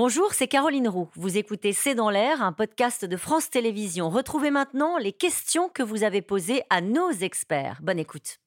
Bonjour, c'est Caroline Roux. Vous écoutez C'est dans l'air, un podcast de France Télévisions. Retrouvez maintenant les questions que vous avez posées à nos experts. Bonne écoute.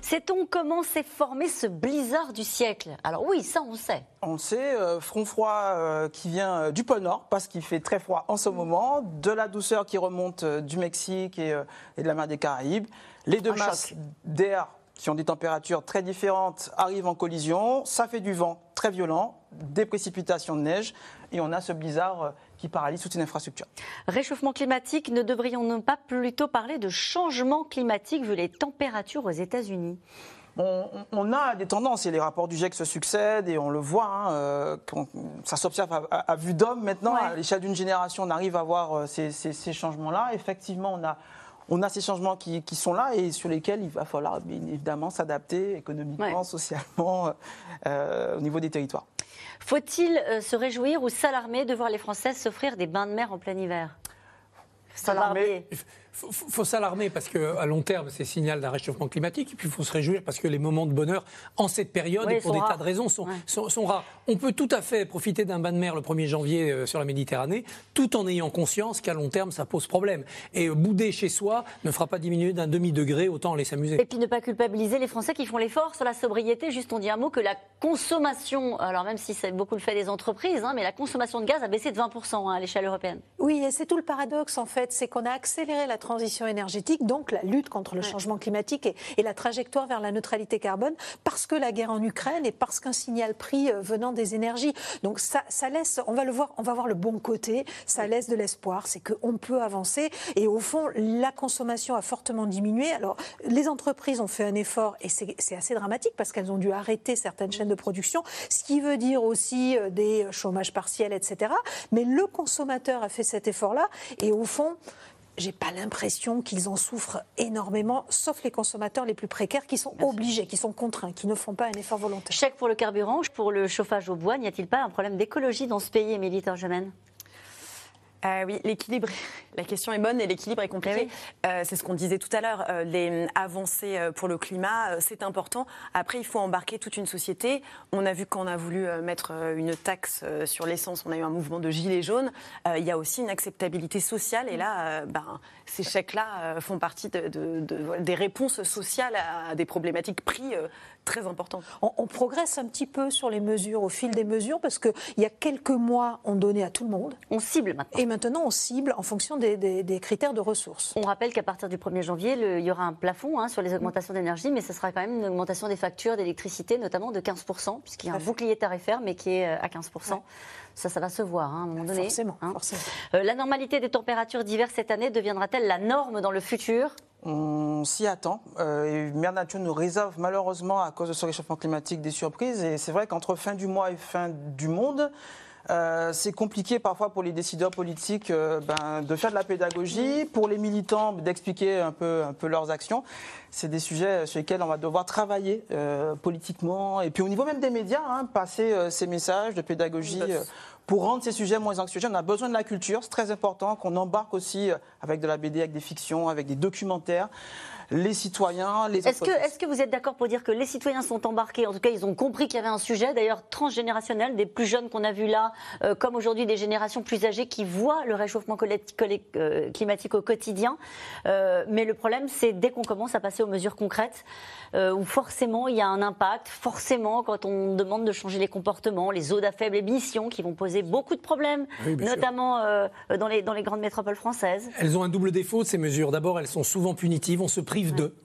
Sait-on comment s'est formé ce blizzard du siècle? Alors oui, ça on sait. On sait, euh, front froid euh, qui vient euh, du pôle Nord, parce qu'il fait très froid en ce moment, de la douceur qui remonte du Mexique et, et, de la mer des Caraïbes. Les deux masses d'air qui ont des températures très différentes arrivent en collision. Ça fait du vent très violent, des précipitations de neige, et on a ce blizzard euh, qui paralyse toute une infrastructure. Réchauffement climatique, ne devrions-nous pas plutôt parler de changement climatique vu les températures aux États-Unis? On, a des tendances et les rapports du GIEC se succèdent et on le voit, hein, euh, ça s'observe à, vue d'homme maintenant, à l'échelle d'une génération, on arrive à voir euh, ces, ces changements-là. Effectivement, on a on a ces changements qui, sont là et sur lesquels il va falloir évidemment s'adapter économiquement, socialement, euh, au niveau des territoires. Faut-il euh, se réjouir ou s'alarmer de voir les Françaises s'offrir des bains de mer en plein hiver? S'alarmer faut, faut s'alarmer parce qu'à long terme, c'est signal d'un réchauffement climatique. Et puis, il faut se réjouir parce que les moments de bonheur en cette période et pour des tas de raisons sont, sont, rares. On peut tout à fait profiter d'un bain de mer le 1er janvier euh, sur la Méditerranée tout en ayant conscience qu'à long terme, ça pose problème. Et euh, bouder chez soi ne fera pas diminuer d'un demi-degré, autant aller s'amuser. Et puis, ne pas culpabiliser les Français qui font l'effort sur la sobriété. Juste, on dit un mot que la consommation, alors même si c'est beaucoup le fait des entreprises, hein, mais la consommation de gaz a baissé de 20% hein, à l'échelle européenne. Oui, et c'est tout le paradoxe en fait, c'est qu'on a accéléré la transition énergétique, donc la lutte contre le changement climatique et, la trajectoire vers la neutralité carbone, parce que la guerre en Ukraine et parce qu'un signal pris euh, venant des énergies. Donc ça, ça laisse, on va le voir, on va voir le bon côté, ça laisse de l'espoir, c'est qu'on peut avancer. Et au fond, la consommation a fortement diminué. Alors les entreprises ont fait un effort et c'est assez dramatique parce qu'elles ont dû arrêter certaines chaînes de production, ce qui veut dire aussi euh, des chômages partiels, etc. Mais le consommateur a fait cet effort-là et au fond, j'ai pas l'impression qu'ils en souffrent énormément, sauf les consommateurs les plus précaires qui sont obligés, qui sont contraints, qui ne font pas un effort volontaire. Chèque pour le carburant, pour le chauffage au bois, n'y a-t-il pas un problème d'écologie dans ce pays, Émilie Torgemène euh, oui, l'équilibre, la question est bonne et l'équilibre est compliqué. Eh euh, c'est ce qu'on disait tout à l'heure. Euh, les avancées pour le climat, c'est important. Après, il faut embarquer toute une société. On a vu qu'on a voulu mettre une taxe sur l'essence, on a eu un mouvement de gilets jaunes. il y a aussi une acceptabilité sociale et là, ben, ces chèques-là font partie de, des réponses sociales à des problématiques prix très importantes. On, progresse un petit peu sur les mesures au fil des mesures parce qu'il y a quelques mois, on donnait à tout le monde. On cible maintenant maintenant, on cible en fonction des, critères de ressources. On rappelle qu'à partir du 1er janvier, il y aura un plafond hein, sur les augmentations d'énergie, mais ce sera quand même une augmentation des factures d'électricité, notamment de 15%, puisqu'il y a un bouclier tarifaire, mais qui est euh, à 15%. Ça, ça va se voir hein, à un moment donné. Forcément. Hein. forcément. Euh, la normalité des températures d'hiver cette année deviendra-t-elle la norme dans le futur? On s'y attend. Euh, Mère Nature nous réserve malheureusement, à cause de ce réchauffement climatique, des surprises. Et c'est vrai qu'entre fin du mois et fin du monde, euh, c'est compliqué parfois pour les décideurs politiques euh, ben, de faire de la pédagogie, pour les militants d'expliquer un peu, un peu leurs actions. C'est des sujets sur lesquels on va devoir travailler euh, politiquement et puis au niveau même des médias, hein, passer ces messages de pédagogie. Pour rendre ces sujets moins anxiogènes, on a besoin de la culture. C'est très important qu'on embarque aussi avec de la BD, avec des fictions, avec des documentaires les citoyens, les est-ce que, vous êtes d'accord pour dire que les citoyens sont embarqués? En tout cas, ils ont compris qu'il y avait un sujet, d'ailleurs transgénérationnel, des plus jeunes qu'on a vus là, euh, comme aujourd'hui des générations plus âgées qui voient le réchauffement euh, climatique au quotidien. Euh, mais le problème, c'est dès qu'on commence à passer aux mesures concrètes, où forcément il y a un impact, forcément quand on demande de changer les comportements, les eaux à faible émission qui vont poser beaucoup de problèmes, notamment dans, les, dans les grandes métropoles françaises. Elles ont un double défaut, ces mesures. D'abord, elles sont souvent punitives. On se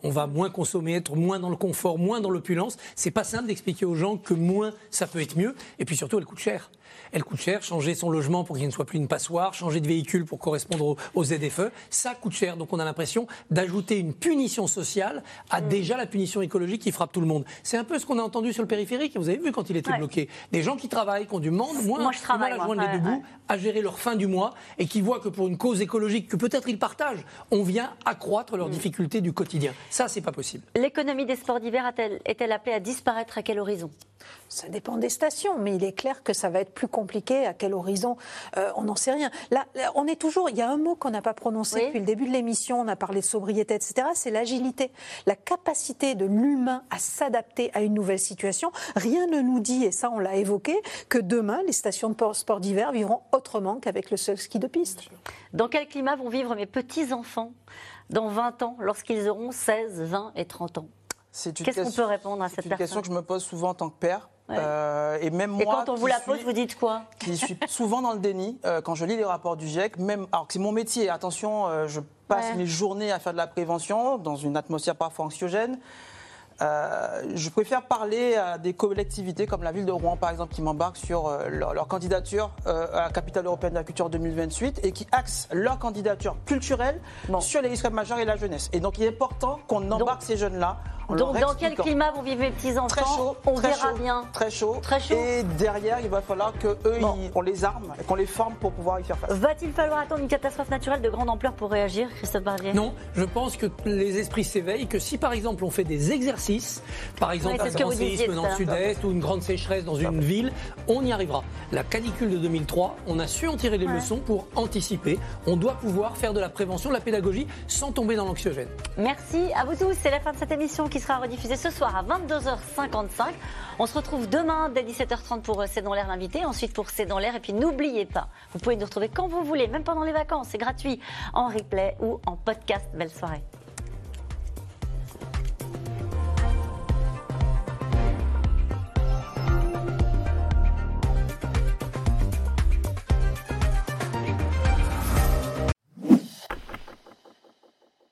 on va moins consommer, être moins dans le confort, moins dans l'opulence. C'est pas simple d'expliquer aux gens que moins ça peut être mieux. Et puis surtout, elle coûte cher elle coûte cher. Changer son logement pour qu'il ne soit plus une passoire, changer de véhicule pour correspondre aux, ZFE, ça coûte cher. Donc on a l'impression d'ajouter une punition sociale à mm. déjà la punition écologique qui frappe tout le monde. C'est un peu ce qu'on a entendu sur le périphérique. Vous avez vu quand il était bloqué. Des gens qui travaillent, qui ont du monde, moins moi, je travaille, à joindre les deux bouts, à gérer leur fin du mois et qui voient que pour une cause écologique que peut-être ils partagent, on vient accroître leurs mm. difficultés du quotidien. Ça, c'est pas possible. L'économie des sports d'hiver est-elle appelée à disparaître à quel horizon? Ça dépend des stations, mais il est clair que ça va être plus compliqué. À quel horizon euh, On n'en sait rien. Là, on est toujours. Il y a un mot qu'on n'a pas prononcé depuis le début de l'émission. On a parlé de sobriété, etc. C'est l'agilité, la capacité de l'humain à s'adapter à une nouvelle situation. Rien ne nous dit, et ça on l'a évoqué, que demain les stations de sport d'hiver vivront autrement qu'avec le seul ski de piste. Dans quel climat vont vivre mes petits enfants dans 20 ans, lorsqu'ils auront 16, 20 et 30 ans? Qu'est-ce qu'on peut répondre à cette personne C'est une question que je me pose souvent en tant que père. Euh, et même moi. Et quand on vous la pose, vous dites quoi? Qui suis souvent dans le déni euh, quand je lis les rapports du GIEC. Même, alors que c'est mon métier. Attention, euh, je passe mes journées à faire de la prévention dans une atmosphère parfois anxiogène. Euh, je préfère parler à des collectivités comme la ville de Rouen, par exemple, qui m'embarquent sur euh, leur, candidature euh, à la capitale européenne de la culture 2028 et qui axent leur candidature culturelle sur les risques majeurs et la jeunesse. Et donc, il est important qu'on embarque ces jeunes-là. Donc, dans quel climat vont vivre mes petits-enfants Très chaud. On très verra chaud, bien. Très chaud. Très chaud. Et derrière, il va falloir qu'eux, on les arme et qu'on les forme pour pouvoir y faire face. Va-t-il falloir attendre une catastrophe naturelle de grande ampleur pour réagir, Christophe Barbier? Non, je pense que les esprits s'éveillent, que si par exemple on fait des exercices par exemple un grand séisme dans le sud-est ou une grande sécheresse dans une ville, on y arrivera. La canicule de 2003, on a su en tirer les leçons pour anticiper. On doit pouvoir faire de la prévention, de la pédagogie sans tomber dans l'anxiogène. Merci à vous tous. C'est la fin de cette émission qui sera rediffusée ce soir à 22h55. On se retrouve demain dès 17h30 pour euh, C'est dans l'air l'invité, ensuite pour C'est dans l'air. Et puis n'oubliez pas, vous pouvez nous retrouver quand vous voulez, même pendant les vacances. C'est gratuit en replay ou en podcast. Belle soirée.